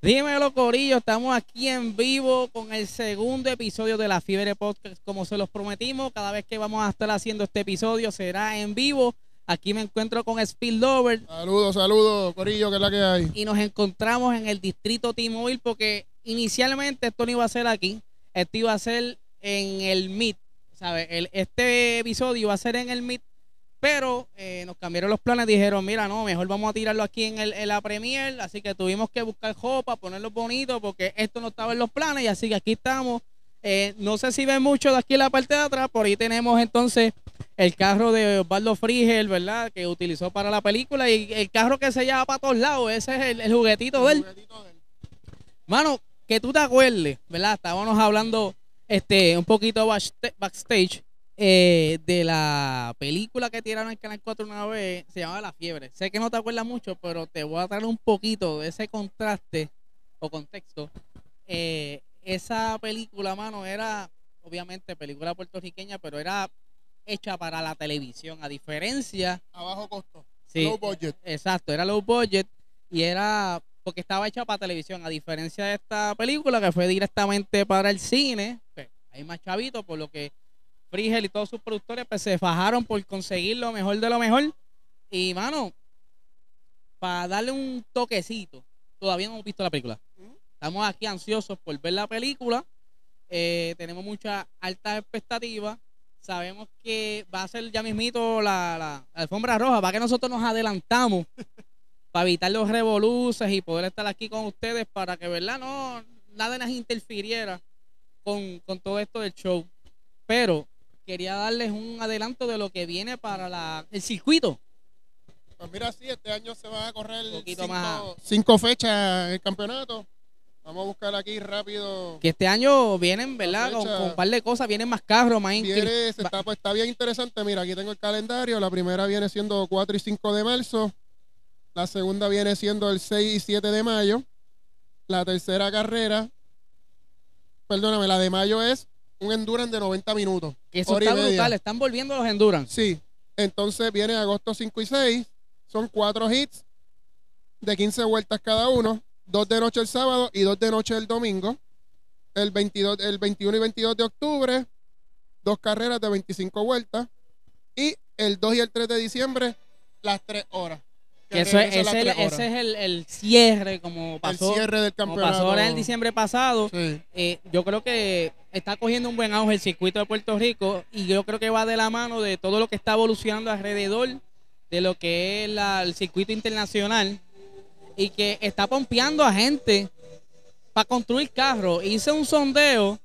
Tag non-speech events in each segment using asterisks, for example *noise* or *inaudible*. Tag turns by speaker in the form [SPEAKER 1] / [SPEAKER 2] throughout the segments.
[SPEAKER 1] Dímelo, Corillo. Estamos aquí en vivo con el segundo episodio de la Fiebre Podcast. Como se los prometimos, cada vez que vamos a estar haciendo este episodio será en vivo. Aquí me encuentro con Speed Lover
[SPEAKER 2] Saludos, saludos, Corillo, que es la que hay.
[SPEAKER 1] y nos encontramos en el distrito T-Mobile porque inicialmente esto no iba a ser aquí, esto iba a ser en el Meet, ¿sabes? El, este episodio iba a ser en el Meet, pero eh, nos cambiaron los planes, dijeron, mira, no, mejor vamos a tirarlo aquí en, el, en la Premier, así que tuvimos que buscar jopa, ponerlo bonito porque esto no estaba en los planes y así que aquí estamos. Eh, no sé si ven mucho de aquí en la parte de atrás, por ahí tenemos entonces el carro de Osvaldo Frigel, ¿verdad? Que utilizó para la película y el carro que se lleva para todos lados, ese es el, juguetito. Mano, que tú te acuerdes, ¿verdad? Estábamos hablando este un poquito backsta- backstage eh, de la película que tiraron en el Canal 4 una vez, se llamaba La Fiebre. Sé que no te acuerdas mucho, pero te voy a traer un poquito de ese contraste o contexto. Eh, esa película, mano, era obviamente película puertorriqueña, pero era hecha para la televisión, a diferencia
[SPEAKER 2] A bajo costo.
[SPEAKER 1] Sí,
[SPEAKER 2] Low budget.
[SPEAKER 1] Exacto, era low budget y era porque estaba hecha para televisión, a diferencia de esta película que fue directamente para el cine. pues, hay más chavitos, por lo que Frigel y todos sus productores pues, se fajaron por conseguir lo mejor de lo mejor. Y, mano, para darle un toquecito, todavía no hemos visto la película. Estamos aquí ansiosos por ver la película. Eh, tenemos muchas altas expectativas. Sabemos que va a ser ya mismito la, la- alfombra roja. Para que nosotros nos adelantamos. *laughs* para evitar los revoluces y poder estar aquí con ustedes para que, ¿verdad? No, nada nos interfiriera con, con todo esto del show. Pero quería darles un adelanto de lo que viene para la, el circuito.
[SPEAKER 2] Pues mira, sí, este año se van a correr
[SPEAKER 1] Un poquito
[SPEAKER 2] cinco,
[SPEAKER 1] más.
[SPEAKER 2] cinco fechas en el campeonato. Vamos a buscar aquí rápido.
[SPEAKER 1] Que este año vienen, ¿verdad? Con, un par de cosas, vienen más carros, más
[SPEAKER 2] Viene, está, pues, está bien interesante. Mira, aquí tengo el calendario. La primera viene siendo 4 y 5 de marzo. La segunda viene siendo el 6 y 7 de mayo. La tercera carrera, perdóname, la de mayo es un endurance de 90 minutos.
[SPEAKER 1] eso está
[SPEAKER 2] media.
[SPEAKER 1] brutal. Están volviendo los endurance.
[SPEAKER 2] Sí. Entonces viene agosto 5 y 6. Son cuatro hits de 15 vueltas cada uno. Dos de noche el sábado y dos de noche el domingo. El, 22, el 21 y 22 de octubre, dos carreras de 25 vueltas. Y el 2 y el 3 de diciembre, las tres horas.
[SPEAKER 1] Que eso es, ese,
[SPEAKER 2] horas.
[SPEAKER 1] ese es el, el cierre, como pasó,
[SPEAKER 2] el cierre del
[SPEAKER 1] como
[SPEAKER 2] campeonato.
[SPEAKER 1] pasó ahora en el diciembre pasado.
[SPEAKER 2] Sí.
[SPEAKER 1] eh, yo creo que está cogiendo un buen auge el circuito de Puerto Rico y yo creo que va de la mano de todo lo que está evolucionando alrededor de lo que es el circuito internacional y que está pompeando a gente para construir carros. Hice un sondeo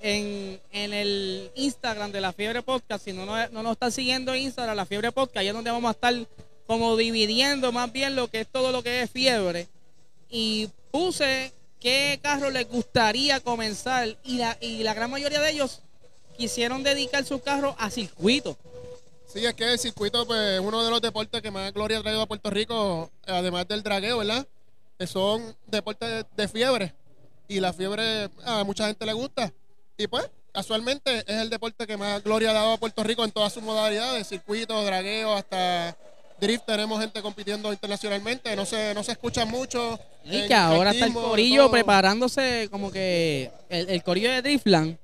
[SPEAKER 1] en, en el Instagram de la Fiebre Podcast. Si no, no, no nos están siguiendo en Instagram, la Fiebre Podcast, ahí es donde vamos a estar como dividiendo más bien lo que es todo lo que es fiebre. Y puse qué carro les gustaría comenzar y la, y la gran mayoría de ellos quisieron dedicar su carro a circuito.
[SPEAKER 2] Sí, es que el circuito pues, es uno de los deportes que más gloria ha traído a Puerto Rico, además del dragueo, ¿verdad? Son deportes de, de fiebre. Y la fiebre a mucha gente le gusta. Y pues, casualmente es el deporte que más gloria ha dado a Puerto Rico en todas sus modalidades, circuito, dragueo, hasta drift. Tenemos gente compitiendo internacionalmente. No se, no se escucha mucho.
[SPEAKER 1] Y
[SPEAKER 2] en
[SPEAKER 1] que ahora está el corillo preparándose como que el, el corillo de Driftland,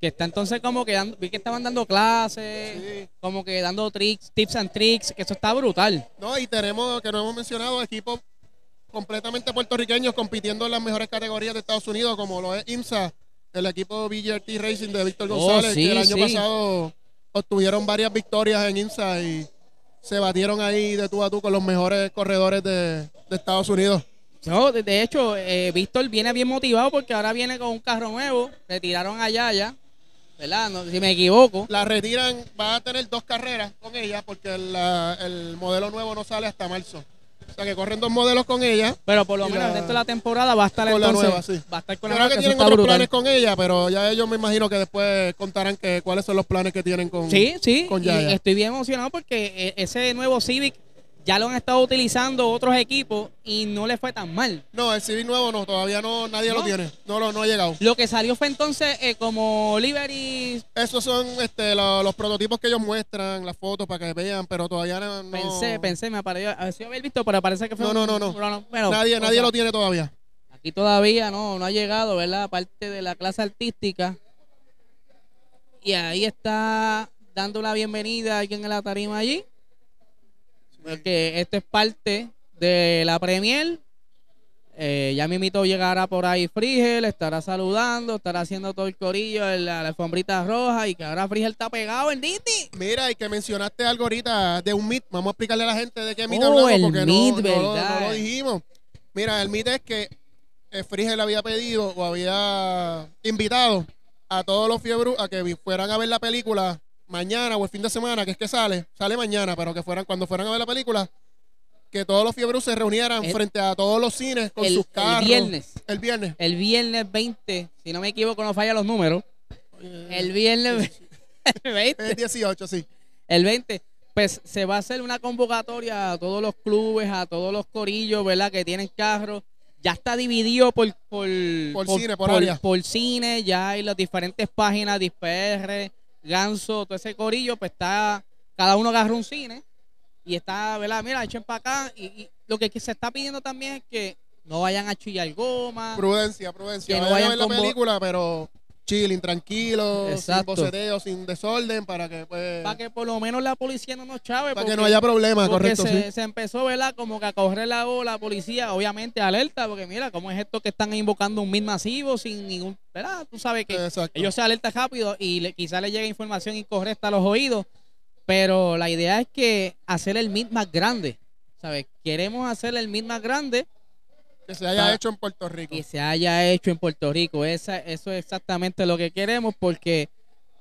[SPEAKER 1] que está entonces como que dando, vi que estaban dando clases,
[SPEAKER 2] Sí.
[SPEAKER 1] como que dando tricks, tips and tricks, que eso está brutal.
[SPEAKER 2] No, y tenemos, que no hemos mencionado, equipos completamente puertorriqueños compitiendo en las mejores categorías de Estados Unidos, como lo es IMSA, el equipo BGRT Racing de Víctor
[SPEAKER 1] Oh,
[SPEAKER 2] González,
[SPEAKER 1] sí,
[SPEAKER 2] que el año
[SPEAKER 1] sí.
[SPEAKER 2] pasado obtuvieron varias victorias en IMSA y se batieron ahí de tú a tú con los mejores corredores de, de Estados Unidos.
[SPEAKER 1] No, de, hecho, eh, Víctor viene bien motivado porque ahora viene con un carro nuevo, retiraron a Yaya, ¿verdad? No, si me equivoco.
[SPEAKER 2] La retiran, va a tener dos carreras con ella porque la- el modelo nuevo no sale hasta marzo. Sea que corren dos modelos con ella.
[SPEAKER 1] Pero por lo
[SPEAKER 2] Y
[SPEAKER 1] menos
[SPEAKER 2] la-
[SPEAKER 1] resto de la temporada va a estar
[SPEAKER 2] con la
[SPEAKER 1] entonces,
[SPEAKER 2] nueva, sí.
[SPEAKER 1] va a estar con la
[SPEAKER 2] creo que
[SPEAKER 1] eso
[SPEAKER 2] tienen otros
[SPEAKER 1] brutal.
[SPEAKER 2] planes con ella, pero ya ellos me imagino que después contarán que cuáles son los planes que tienen con,
[SPEAKER 1] Sí, sí,
[SPEAKER 2] con
[SPEAKER 1] y
[SPEAKER 2] Yaya.
[SPEAKER 1] estoy bien emocionado porque eh, ese nuevo Civic ya lo han estado utilizando otros equipos y no le fue tan mal.
[SPEAKER 2] No, el Civic nuevo no, todavía no, nadie
[SPEAKER 1] ¿No?
[SPEAKER 2] lo tiene. No, lo- no ha llegado.
[SPEAKER 1] Lo que salió fue entonces eh, como Liberty,
[SPEAKER 2] Esos son este, lo- los prototipos que ellos muestran, las fotos para que vean, pero todavía no. no-
[SPEAKER 1] pensé, pensé, me pareció, a ver si haber visto, pero parece que fue
[SPEAKER 2] No, no, no, no.
[SPEAKER 1] bueno,
[SPEAKER 2] nadie
[SPEAKER 1] o
[SPEAKER 2] nadie lo tiene todavía.
[SPEAKER 1] Aquí todavía no, no ha llegado, ¿verdad? Parte de la clase artística. Y ahí está dando la bienvenida a alguien en la tarima allí. Porque esto es parte de la premier. Eh, ya mismito llegará por ahí Frigel, estará saludando, estará haciendo todo el corillo en la, la alfombrita roja y que ahora Frigel está pegado en Disney.
[SPEAKER 2] Mira, y que mencionaste algo ahorita de un meet. Vamos a explicarle a la gente de qué meet
[SPEAKER 1] Oh,
[SPEAKER 2] hablamos
[SPEAKER 1] el
[SPEAKER 2] porque no-
[SPEAKER 1] meet,
[SPEAKER 2] no, no lo dijimos. Mira, el meet es que eh, Frigel había pedido o había invitado a todos los fiebros a que fueran a ver la película mañana o el fin de semana, que es que sale, sale mañana, pero que fueran cuando fueran a ver la película, que todos los fiebros se reunieran
[SPEAKER 1] El-
[SPEAKER 2] frente a todos los cines con
[SPEAKER 1] el-
[SPEAKER 2] sus
[SPEAKER 1] el
[SPEAKER 2] carros.
[SPEAKER 1] viernes.
[SPEAKER 2] El viernes.
[SPEAKER 1] El viernes 20, si no me equivoco, no falla los números. El viernes 20. *laughs*
[SPEAKER 2] Es 18, sí.
[SPEAKER 1] El 20, pues se va a hacer una convocatoria a todos los clubes, a todos los corillos, ¿verdad? Que tienen carros. Ya está dividido por por,
[SPEAKER 2] Por cine, por área.
[SPEAKER 1] por cine, ya hay las diferentes páginas, DisPR, Ganso, todo ese corillo, pues está, cada uno agarra un cine y está, ¿verdad? Mira, echen para acá. Y, y lo que se está pidiendo también es que no vayan a chillar goma.
[SPEAKER 2] Prudencia, prudencia.
[SPEAKER 1] Que no
[SPEAKER 2] Vayan a ver la película, pero chilling, tranquilo, sin
[SPEAKER 1] Exacto.
[SPEAKER 2] boceteo, sin desorden, para que pues,
[SPEAKER 1] Para que por lo menos la policía no nos chave.
[SPEAKER 2] para que no haya problema,
[SPEAKER 1] Porque
[SPEAKER 2] correcto,
[SPEAKER 1] se,
[SPEAKER 2] sí.
[SPEAKER 1] se empezó, ¿verdad? Como que a correr la la policía, obviamente alerta, porque mira, ¿cómo es esto que están invocando un mil masivo sin ningún, ¿verdad? Tú sabes que
[SPEAKER 2] Exacto.
[SPEAKER 1] ellos se alertan rápido y le, quizá le llegue información incorrecta a los oídos, pero la idea es que hacer el MIT más grande, ¿sabes? Queremos hacer el MIT más grande
[SPEAKER 2] que se haya hecho en Puerto Rico.
[SPEAKER 1] que se haya hecho en Puerto Rico. Esa, eso es exactamente lo que queremos porque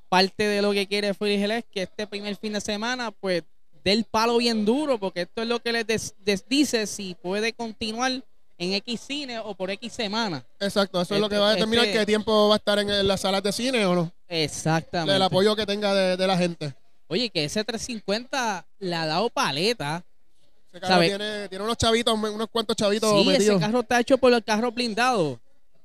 [SPEAKER 1] parte de lo que quiere Frigel es que este primer fin de semana pues dé el palo bien duro porque esto es lo que les des- dice si puede continuar en X cine o por X semana.
[SPEAKER 2] Exacto, eso es lo que
[SPEAKER 1] Este-
[SPEAKER 2] va a determinar
[SPEAKER 1] este-
[SPEAKER 2] qué tiempo va a estar en, en las salas de cine o no.
[SPEAKER 1] Exactamente.
[SPEAKER 2] El apoyo que tenga de, de la gente.
[SPEAKER 1] Oye, que ese 350 le ha dado paleta.
[SPEAKER 2] Ese carro tiene, tiene unos chavitos, unos cuantos chavitos
[SPEAKER 1] Sí, ese carro está hecho por el carro blindado.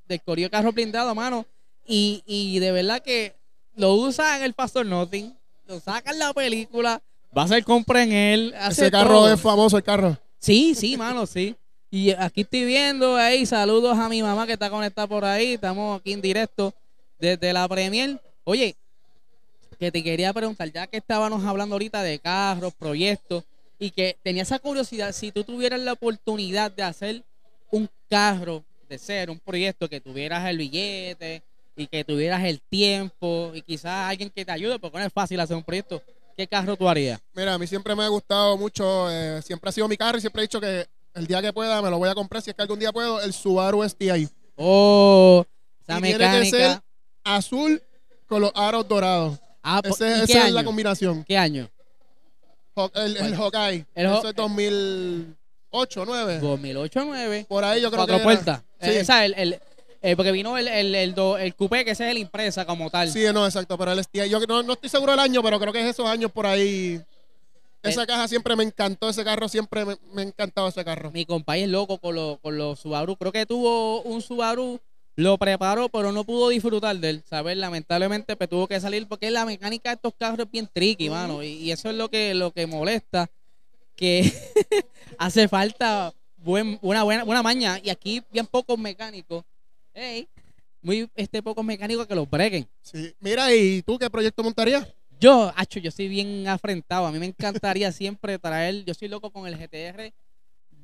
[SPEAKER 1] Del corrido carro blindado, mano. Y, y de verdad que lo usa en el Pastor Nothing. Lo saca en la película. Va a hacer compra en él. Hace
[SPEAKER 2] Ese carro
[SPEAKER 1] todo.
[SPEAKER 2] es famoso, el carro.
[SPEAKER 1] Sí, sí, mano, sí. Y aquí estoy viendo ahí, saludos a mi mamá que está conectada por ahí. Estamos aquí en directo desde la Premier. Oye, que te quería preguntar, ya que estábamos hablando ahorita de carros, proyectos, y que tenía esa curiosidad, si tú tuvieras la oportunidad de hacer un carro de ser un proyecto que tuvieras el billete y que tuvieras el tiempo y quizás alguien que te ayude, porque no es fácil hacer un proyecto, ¿qué carro tú harías?
[SPEAKER 2] Mira, a mí siempre me ha gustado mucho, eh, siempre ha sido mi carro y siempre he dicho que el día que pueda me lo voy a comprar, si es que algún día puedo, el Subaru STI.
[SPEAKER 1] Oh, esa
[SPEAKER 2] Y tiene que
[SPEAKER 1] mecánica.
[SPEAKER 2] ser Azul con los aros dorados.
[SPEAKER 1] Ah,
[SPEAKER 2] Ese-
[SPEAKER 1] ¿y
[SPEAKER 2] esa es la combinación.
[SPEAKER 1] ¿Qué año?
[SPEAKER 2] El, el Hawkeye.
[SPEAKER 1] El
[SPEAKER 2] Eso es 2008, 9.
[SPEAKER 1] 2008 9.
[SPEAKER 2] Por ahí yo creo
[SPEAKER 1] Cuatro
[SPEAKER 2] que era.
[SPEAKER 1] puertas.
[SPEAKER 2] Sí.
[SPEAKER 1] Eh, o sea, el, el- eh, porque vino el, el, el, do- el coupé, que ese es el impresa como tal.
[SPEAKER 2] Sí, no, exacto, pero el STI, yo no, no estoy seguro del año, pero creo que es esos años por ahí. Esa
[SPEAKER 1] Eh.
[SPEAKER 2] caja siempre me encantó, ese carro siempre me, me ha encantado ese carro.
[SPEAKER 1] Mi compañero es loco con, los con los Subaru. Creo que tuvo un Subaru, lo preparó, pero no pudo disfrutar de él. ¿sabes? Lamentablemente pues, tuvo que salir porque la mecánica de estos carros es bien tricky, mano. Y, y eso es lo que, lo que molesta. Que *laughs* hace falta buen, una buena, buena maña. Y aquí bien pocos mecánicos. Ey, muy este pocos mecánicos que los breguen.
[SPEAKER 2] Sí. Mira, ¿y tú qué proyecto montarías?
[SPEAKER 1] Yo, hacho, yo soy bien afrentado. A mí me encantaría *laughs* siempre traer. Yo soy loco con el GTR.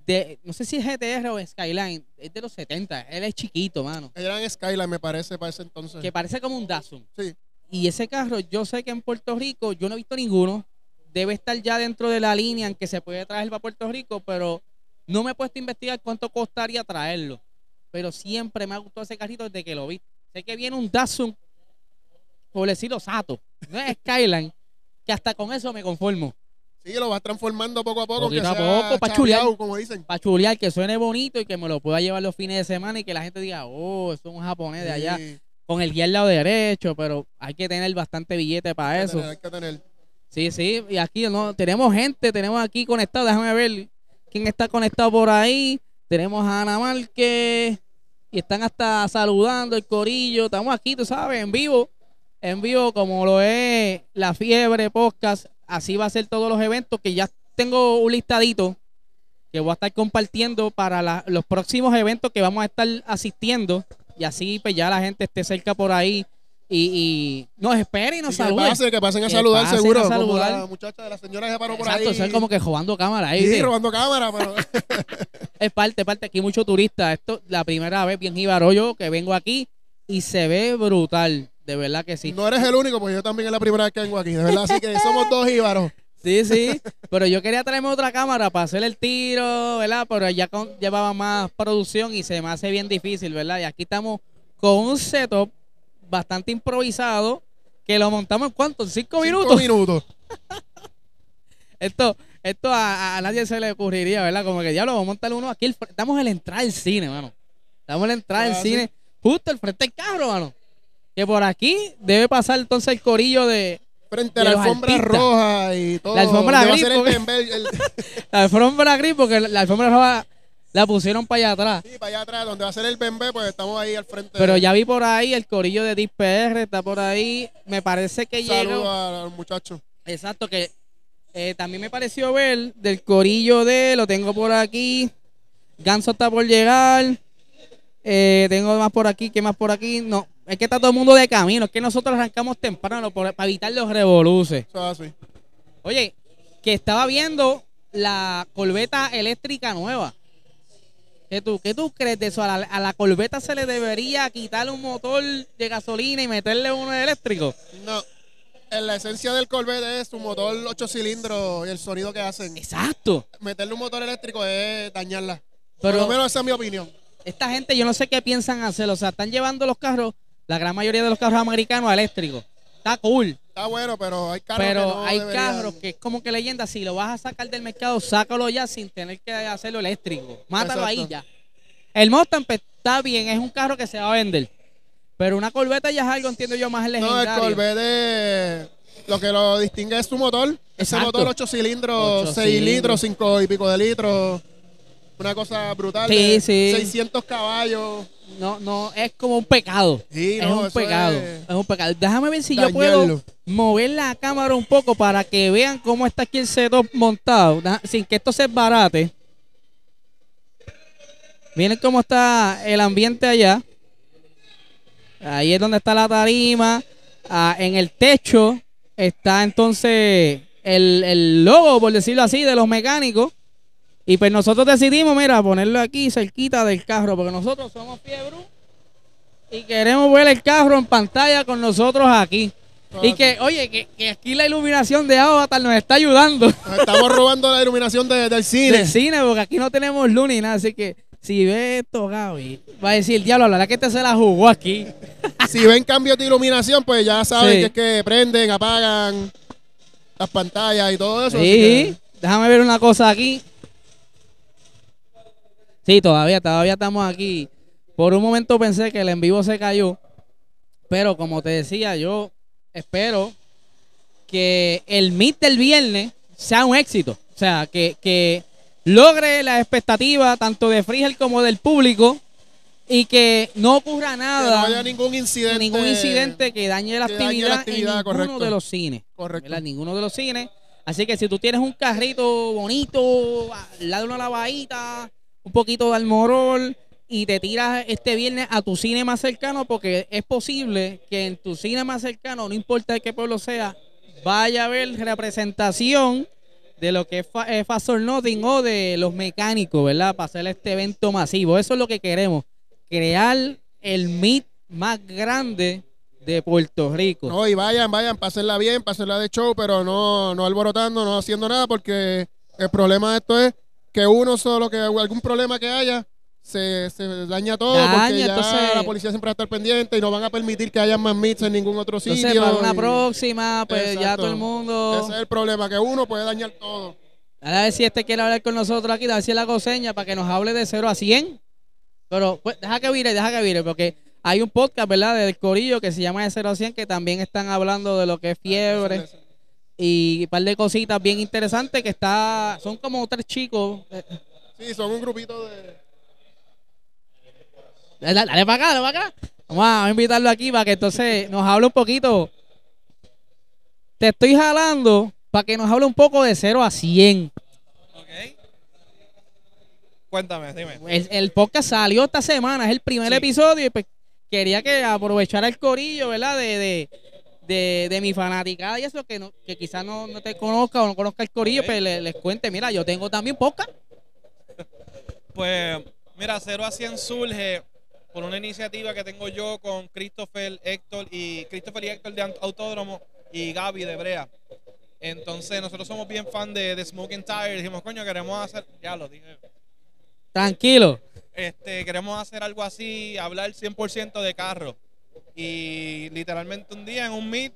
[SPEAKER 1] De, no sé si es GTR o Skyline. Es de los 70. Él es chiquito, mano.
[SPEAKER 2] Eran Skyline, me parece, para ese entonces.
[SPEAKER 1] Que parece como un Datsun.
[SPEAKER 2] Sí.
[SPEAKER 1] Y ese carro, yo sé que en Puerto Rico, yo no he visto ninguno. Debe estar ya dentro de la línea en que se puede traer para Puerto Rico, pero no me he puesto a investigar cuánto costaría traerlo. Pero siempre me ha gustado ese carrito desde que lo vi. Sé que viene un Datsun, por decirlo Sato, no es Skyline, que hasta con eso me conformo.
[SPEAKER 2] Sí, lo vas transformando poco a poco.
[SPEAKER 1] Poquito
[SPEAKER 2] que
[SPEAKER 1] a poco, pa'
[SPEAKER 2] chapeado,
[SPEAKER 1] chulear.
[SPEAKER 2] como dicen.
[SPEAKER 1] Para chulear, que suene bonito y que me lo pueda llevar los fines de semana y que la gente diga, oh, eso es un japonés de allá, con el guía al lado derecho, pero hay que tener bastante billete para
[SPEAKER 2] hay
[SPEAKER 1] eso.
[SPEAKER 2] tener, hay que tener.
[SPEAKER 1] Sí, sí, y aquí no tenemos gente, tenemos aquí conectado, déjame ver quién está conectado por ahí. Tenemos a Ana Márquez y están hasta saludando el corillo. Estamos aquí, tú sabes, en vivo, en vivo como lo es La Fiebre Podcast. Así va a ser todos los eventos que ya tengo un listadito que voy a estar compartiendo para la- los próximos eventos que vamos a estar asistiendo y así pues ya la gente esté cerca por ahí y, y nos espere y nos
[SPEAKER 2] Y que
[SPEAKER 1] salude.
[SPEAKER 2] pasen, que pasen a
[SPEAKER 1] Que
[SPEAKER 2] saludar
[SPEAKER 1] pasen a
[SPEAKER 2] seguro.
[SPEAKER 1] saludar.
[SPEAKER 2] Como la muchacha de la señora que se paró por
[SPEAKER 1] Exacto,
[SPEAKER 2] ahí.
[SPEAKER 1] eso es como que jugando cámara ahí.
[SPEAKER 2] Sí,
[SPEAKER 1] ¿viste?
[SPEAKER 2] robando cámara, pero *laughs* *laughs*
[SPEAKER 1] Es parte, parte. Aquí mucho turista. Esto la primera vez bien jíbaro yo que vengo aquí y se ve brutal. De verdad que sí.
[SPEAKER 2] no eres el único, porque yo también es la primera vez que vengo aquí, de verdad. Así que somos dos íbaros. *laughs*
[SPEAKER 1] Sí, sí. Pero yo quería traerme otra cámara para hacer el tiro, ¿verdad? Pero ya con- llevaba más producción y se me hace bien difícil, ¿verdad? Y aquí estamos con un setup bastante improvisado que lo montamos en cuánto? ¿En cinco minutos?
[SPEAKER 2] Cinco minutos. *laughs*
[SPEAKER 1] Esto, esto a, a nadie se le ocurriría, ¿verdad? Como que diablo, vamos a montar uno aquí. fre- Estamos en la entrada del cine, mano. Estamos en la entrada del
[SPEAKER 2] Ah,
[SPEAKER 1] cine, justo al frente del carro, mano. Que por aquí debe pasar entonces el corillo de
[SPEAKER 2] Frente a la alfombra
[SPEAKER 1] artistas.
[SPEAKER 2] roja y todo.
[SPEAKER 1] La alfombra gris, porque-
[SPEAKER 2] el- *laughs*
[SPEAKER 1] la alfombra gris, porque la alfombra roja la pusieron para allá atrás.
[SPEAKER 2] sí, para allá atrás, donde va a ser el bembé, pues estamos ahí al frente.
[SPEAKER 1] Pero ya vi por ahí el corillo de Deep PR, está por ahí. Me parece que
[SPEAKER 2] Saludos
[SPEAKER 1] llegó.
[SPEAKER 2] a los muchachos.
[SPEAKER 1] Exacto, que eh, también me pareció ver del corillo de, lo tengo por aquí. Ganso está por llegar. Eh, tengo más por aquí, ¿qué más por aquí? No, es que está todo el mundo de camino. Es que nosotros arrancamos temprano por- para evitar los revoluces. Oye, que estaba viendo la corbeta eléctrica nueva. ¿Qué tú, qué tú crees de eso? ¿A la, a la corbeta se le debería quitar un motor de gasolina y meterle uno eléctrico?
[SPEAKER 2] No. En la esencia del Corvette es su motor 8 cilindros y el sonido que hacen.
[SPEAKER 1] Exacto.
[SPEAKER 2] Meterle un motor eléctrico es dañarla.
[SPEAKER 1] Pero-
[SPEAKER 2] Por lo menos esa es mi opinión.
[SPEAKER 1] Esta gente, yo no sé qué piensan hacer. O sea, están llevando los carros, la gran mayoría de los carros americanos eléctricos. Está cool.
[SPEAKER 2] Está bueno, pero hay carros
[SPEAKER 1] pero
[SPEAKER 2] que no
[SPEAKER 1] hay
[SPEAKER 2] deberían.
[SPEAKER 1] carros que es como que leyenda. Si lo vas a sacar del mercado, sácalo ya sin tener que hacerlo eléctrico. Mátalo ahí
[SPEAKER 2] Exacto.
[SPEAKER 1] ya. El Mustang pues, está bien, es un carro que se va a vender. Pero una Corvette ya es algo, entiendo yo, más
[SPEAKER 2] No,
[SPEAKER 1] legendario.
[SPEAKER 2] el Corvette lo que lo distingue es su motor. Ese motor 8 cilindros,
[SPEAKER 1] Ocho
[SPEAKER 2] 6
[SPEAKER 1] cilindros.
[SPEAKER 2] litros, 5 y pico de litros. Una cosa brutal.
[SPEAKER 1] Sí,
[SPEAKER 2] de
[SPEAKER 1] sí.
[SPEAKER 2] 600 caballos.
[SPEAKER 1] No, no, es como un pecado.
[SPEAKER 2] Sí,
[SPEAKER 1] es
[SPEAKER 2] no,
[SPEAKER 1] un pecado.
[SPEAKER 2] es-
[SPEAKER 1] Es... un pecado. Déjame ver si yo puedo mover la cámara un poco para que vean cómo está aquí el setup montado, sin que esto se barate. Miren cómo está el ambiente allá. Ahí es donde está la tarima. Ah, en el techo está entonces el, el logo, por decirlo así, de los mecánicos. Y pues nosotros decidimos, mira, ponerlo aquí cerquita del carro, porque nosotros somos fiebre y queremos ver el carro en pantalla con nosotros aquí. Y que, oye, que, que aquí la iluminación de Avatar nos está ayudando
[SPEAKER 2] Nos estamos robando la iluminación de- del cine.
[SPEAKER 1] del cine, porque aquí no tenemos luz ni nada. Así que si ve esto, Gaby, va a decir, diablo, la verdad que este se la jugó aquí. *laughs*
[SPEAKER 2] si ven cambios de iluminación, pues ya saben
[SPEAKER 1] Sí.
[SPEAKER 2] que es que prenden, apagan las pantallas y todo eso.
[SPEAKER 1] Sí,
[SPEAKER 2] que-
[SPEAKER 1] déjame ver una cosa aquí. Sí, todavía, todavía estamos aquí. Por un momento pensé que el en vivo se cayó. Pero como te decía, yo espero que el meet del viernes sea un éxito. O sea, que, que logre la expectativa tanto de Frigel como del público y que no ocurra
[SPEAKER 2] que
[SPEAKER 1] nada,
[SPEAKER 2] no haya ningún incidente.
[SPEAKER 1] ningún incidente que dañe la
[SPEAKER 2] que dañe
[SPEAKER 1] actividad,
[SPEAKER 2] la actividad,
[SPEAKER 1] en ninguno
[SPEAKER 2] correcto.
[SPEAKER 1] de los cines.
[SPEAKER 2] Correcto.
[SPEAKER 1] ¿verdad? Ninguno de los cines. Así que si tú tienes un carrito bonito, al lado de una lavadita, un poquito de almorol y te tiras este viernes a tu cine más cercano, porque es posible que en tu cine más cercano, no importa de qué pueblo sea, vaya a haber representación de lo que es eh, Fast or Nothing o de los mecánicos, ¿verdad? Para hacer este evento masivo. Eso es lo que queremos, crear el meet más grande de Puerto Rico.
[SPEAKER 2] No, y vayan, vayan, pásenla bien, pásenla de show, pero no, no alborotando, no haciendo nada, porque el problema de esto es que uno solo, que algún problema que haya, se, se daña todo,
[SPEAKER 1] Daña,
[SPEAKER 2] porque ya
[SPEAKER 1] entonces-
[SPEAKER 2] la policía siempre va a estar pendiente y no van a permitir que haya más meets en ningún otro
[SPEAKER 1] Entonces,
[SPEAKER 2] sitio.
[SPEAKER 1] para una
[SPEAKER 2] y-
[SPEAKER 1] próxima, pues ya todo el mundo.
[SPEAKER 2] Ese es el problema, que uno puede dañar todo.
[SPEAKER 1] A ver si este quiere hablar con nosotros aquí, a ver si él hago seña para que nos hable de 0 a 100. Pero pues, deja que vire, deja que vire, porque hay un podcast, ¿verdad? Del Corillo que se llama de 0 a 100, que también están hablando de lo que es fiebre y un par de cositas bien interesantes que está, son como tres chicos.
[SPEAKER 2] Sí, son un grupito de...
[SPEAKER 1] Dale, dale para acá, dale para acá. Vamos a invitarlo aquí para que entonces nos hable un poquito. Te estoy jalando para que nos hable un poco de 0 a 100.
[SPEAKER 3] Cuéntame, dime.
[SPEAKER 1] El, el podcast salió esta semana, es el primer
[SPEAKER 3] Sí.
[SPEAKER 1] episodio y pues quería que aprovechara el corillo, ¿verdad? De, de, de, de mi fanaticada y eso, que no, que quizás no, no te conozca o no conozca el corillo,
[SPEAKER 3] Ok.
[SPEAKER 1] pues le- les cuente, mira, yo tengo también podcast. *laughs*
[SPEAKER 3] Pues, mira, 0 a 100 surge por una iniciativa que tengo yo con Christopher, Héctor y Christopher y Héctor de Aut- Autódromo y Gaby de Brea. Entonces, nosotros somos bien fan de, de Smoking Tire. Dijimos, coño, queremos hacer, ya lo dije,
[SPEAKER 1] Tranquilo.
[SPEAKER 3] este, queremos hacer algo así, hablar 100% de carro. Y literalmente un día en un meet,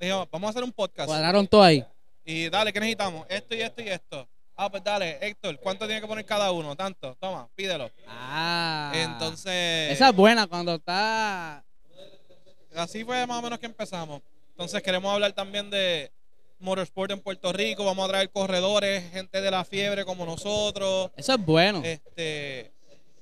[SPEAKER 3] dijimos, vamos a hacer un podcast.
[SPEAKER 1] Cuadraron todo ahí.
[SPEAKER 3] Y dale, ¿qué necesitamos? Esto y esto y esto. Ah, pues dale, Héctor, ¿cuánto tiene que poner cada uno? Tanto, toma, pídelo.
[SPEAKER 1] Ah.
[SPEAKER 3] Entonces,
[SPEAKER 1] Esa es buena cuando está.
[SPEAKER 3] así fue más o menos que empezamos. Entonces queremos hablar también de motorsport en Puerto Rico. Vamos a traer corredores, gente de la fiebre como nosotros.
[SPEAKER 1] Eso es bueno.
[SPEAKER 3] Este,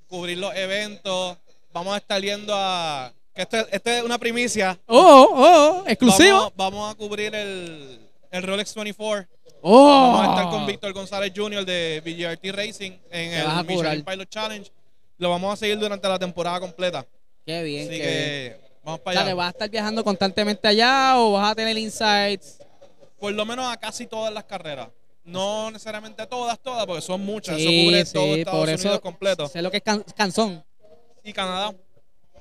[SPEAKER 3] cubrir los eventos. Vamos a estar yendo a... Que esto, es- esto es una primicia.
[SPEAKER 1] Oh, oh, oh, exclusivo.
[SPEAKER 3] Vamos, vamos a cubrir el, el Rolex 24.
[SPEAKER 1] oh.
[SPEAKER 3] Vamos a estar con Víctor González Jr. de VGRT Racing en
[SPEAKER 1] Te
[SPEAKER 3] el. Michelin Pilot Challenge. Lo vamos a seguir durante la temporada completa.
[SPEAKER 1] Qué bien,
[SPEAKER 3] Así
[SPEAKER 1] qué bien.
[SPEAKER 3] que vamos para allá.
[SPEAKER 1] vas a estar viajando constantemente allá o vas a tener insights.
[SPEAKER 3] Por lo menos a casi todas las carreras. No necesariamente a todas, todas, porque son muchas.
[SPEAKER 1] Sí,
[SPEAKER 3] eso cubre
[SPEAKER 1] sí,
[SPEAKER 3] todo Estados
[SPEAKER 1] por eso
[SPEAKER 3] Unidos completo.
[SPEAKER 1] Sé lo que es can- canzón.
[SPEAKER 3] Y Canadá.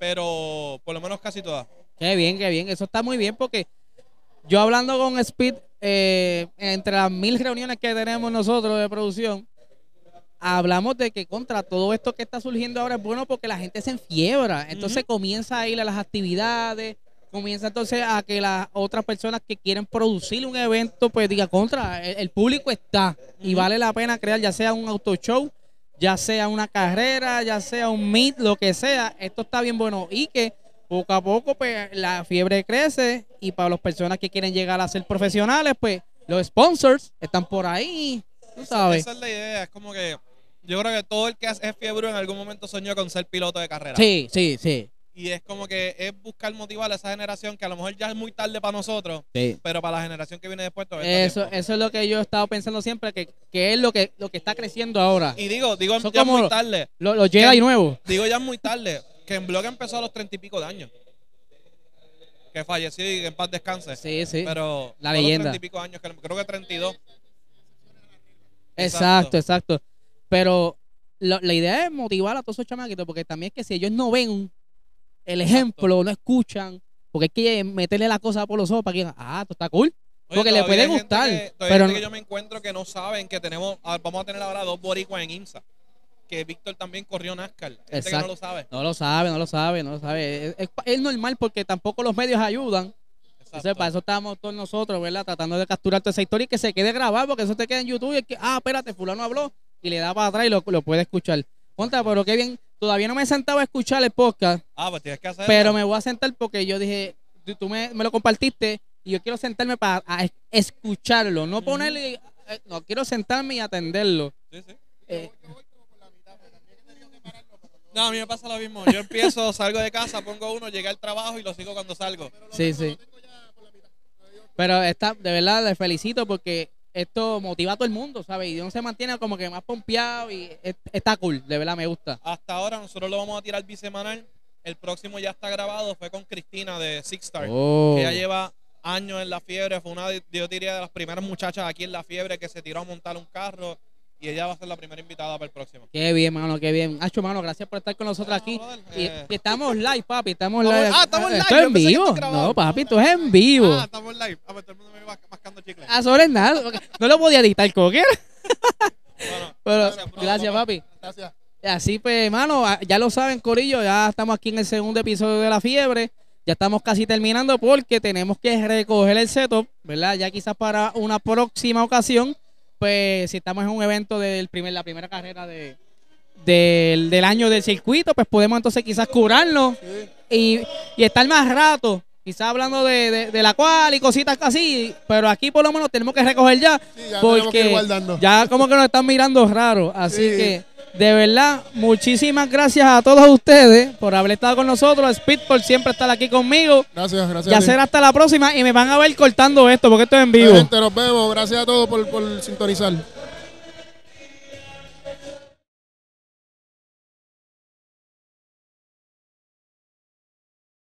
[SPEAKER 3] Pero por lo menos casi todas.
[SPEAKER 1] Qué bien, qué bien. Eso está muy bien porque yo hablando con Speed, eh, entre las mil reuniones que tenemos nosotros de producción, hablamos de que contra todo esto que está surgiendo ahora es bueno porque la gente se enfiebra. Entonces comienza a ir a las actividades, comienza entonces a que las otras personas que quieren producir un evento, pues diga contra, el, el público está y vale la pena crear ya sea un auto show, ya sea una carrera, ya sea un meet, lo que sea, esto está bien bueno y que poco a poco pues la fiebre crece y para las personas que quieren llegar a ser profesionales, pues los sponsors están por ahí, tú
[SPEAKER 3] Esa,
[SPEAKER 1] sabes.
[SPEAKER 3] esa es la idea. Es como que yo creo que todo el que es fiebre en algún momento soñó con ser piloto de carrera.
[SPEAKER 1] Sí, sí, sí.
[SPEAKER 3] Y es como que es buscar motivar a esa generación que a lo mejor ya es muy tarde para nosotros,
[SPEAKER 1] sí.
[SPEAKER 3] pero para la generación que viene después todavía está
[SPEAKER 1] Eso,
[SPEAKER 3] tiempo.
[SPEAKER 1] eso es lo que yo he estado pensando siempre, que, que es lo que, lo que está creciendo ahora.
[SPEAKER 3] Y digo, digo
[SPEAKER 1] Son
[SPEAKER 3] ya muy tarde.
[SPEAKER 1] Los lo Jedi
[SPEAKER 3] ¿Qué?
[SPEAKER 1] nuevos.
[SPEAKER 3] Digo ya muy tarde. Que en blog empezó a los treinta y pico de años. Que falleció y en paz descanse.
[SPEAKER 1] Sí, sí.
[SPEAKER 3] Pero
[SPEAKER 1] La
[SPEAKER 3] los
[SPEAKER 1] leyenda.
[SPEAKER 3] treinta y pico años, que creo que 32.
[SPEAKER 1] Exacto, exacto. Pero lo- la idea es motivar a todos esos chamaquitos, porque también es que si ellos no ven el ejemplo, no escuchan, porque hay que meterle la cosa por los ojos para que digan, ah, esto está cool.
[SPEAKER 3] Oye,
[SPEAKER 1] Porque le puede gustar,
[SPEAKER 3] que-
[SPEAKER 1] pero
[SPEAKER 3] gente que yo me encuentro que no saben que tenemos, ah, vamos a tener ahora dos boricuas en IMSA. Que Víctor también corrió NASCAR. Gente que no
[SPEAKER 1] Exacto.
[SPEAKER 3] lo sabe.
[SPEAKER 1] No lo sabe, no lo sabe, no lo sabe. Es, es- es normal porque tampoco los medios ayudan. Entonces,
[SPEAKER 3] Exacto.
[SPEAKER 1] para eso estamos todos nosotros, ¿verdad? Tratando de capturar toda esa historia y que se quede grabado, porque eso te queda en YouTube y es que, ah, espérate, fulano habló y le da para atrás y lo, lo puede escuchar. Contra, pero qué bien. Todavía no me he sentado a escuchar el podcast,
[SPEAKER 3] Ah, pues tienes que hacerlo.
[SPEAKER 1] pero me voy a sentar porque yo dije, tú, tú me, me lo compartiste y yo quiero sentarme para a escucharlo, no ponerle, eh, no, quiero sentarme y atenderlo.
[SPEAKER 3] Sí, sí.
[SPEAKER 1] Eh,
[SPEAKER 3] No, a mí me pasa lo mismo. Yo empiezo, *laughs* salgo de casa, pongo uno, llegué al trabajo y lo sigo cuando salgo.
[SPEAKER 1] Sí, sí. Pero está, de verdad les felicito porque esto motiva a todo el mundo, ¿sabes? Y uno se mantiene como que más pompeado y es- está cool, de verdad me gusta.
[SPEAKER 3] Hasta ahora nosotros lo vamos a tirar bisemanal. El próximo ya está grabado. Fue con Cristina de Six Star.
[SPEAKER 1] Oh.
[SPEAKER 3] Que ella lleva años en la fiebre. Fue una, yo diría, de las primeras muchachas aquí en la fiebre que se tiró a montar un carro. Y ella va a ser la primera invitada para el próximo.
[SPEAKER 1] Qué bien, mano, qué bien. Hacho, mano, gracias por estar con nosotros aquí.
[SPEAKER 3] eh.
[SPEAKER 1] y estamos live, papi, estamos
[SPEAKER 3] Estamos-
[SPEAKER 1] live.
[SPEAKER 3] ah, estamos live,
[SPEAKER 1] Esto
[SPEAKER 3] yo
[SPEAKER 1] es en vivo. No, papi, esto es en vivo.
[SPEAKER 3] Ah, estamos live. Ah, pues todo el mundo me va mascando chicle.
[SPEAKER 1] Ah, sobre nada. No lo podía editar, coquer. *laughs*
[SPEAKER 3] Bueno,
[SPEAKER 1] Pero
[SPEAKER 3] Gracias, bro,
[SPEAKER 1] gracias,
[SPEAKER 3] papá.
[SPEAKER 1] papi.
[SPEAKER 2] Gracias.
[SPEAKER 1] Así pues, hermano, ya lo saben, Corillo, ya estamos aquí en el segundo episodio de La Fiebre. Ya estamos casi terminando porque tenemos que recoger el setup, ¿verdad? Ya quizás para una próxima ocasión, pues si estamos en un evento del primer, la primera carrera de, del, del año del circuito, pues podemos entonces quizás curarnos y, y estar más rato, quizás hablando de, de- de la cual y cositas así, pero aquí por lo menos tenemos que recoger ya,
[SPEAKER 2] Sí,
[SPEAKER 1] porque ya como que nos están mirando raro, así
[SPEAKER 2] Sí.
[SPEAKER 1] que de verdad, muchísimas gracias a todos ustedes por haber estado con nosotros, Speed por siempre estar aquí conmigo,
[SPEAKER 2] Gracias, gracias. ti.
[SPEAKER 1] será hasta la próxima y me van a ver cortando esto porque esto es en vivo.
[SPEAKER 2] Gente, nos vemos. Gracias a todos por, por sintonizar.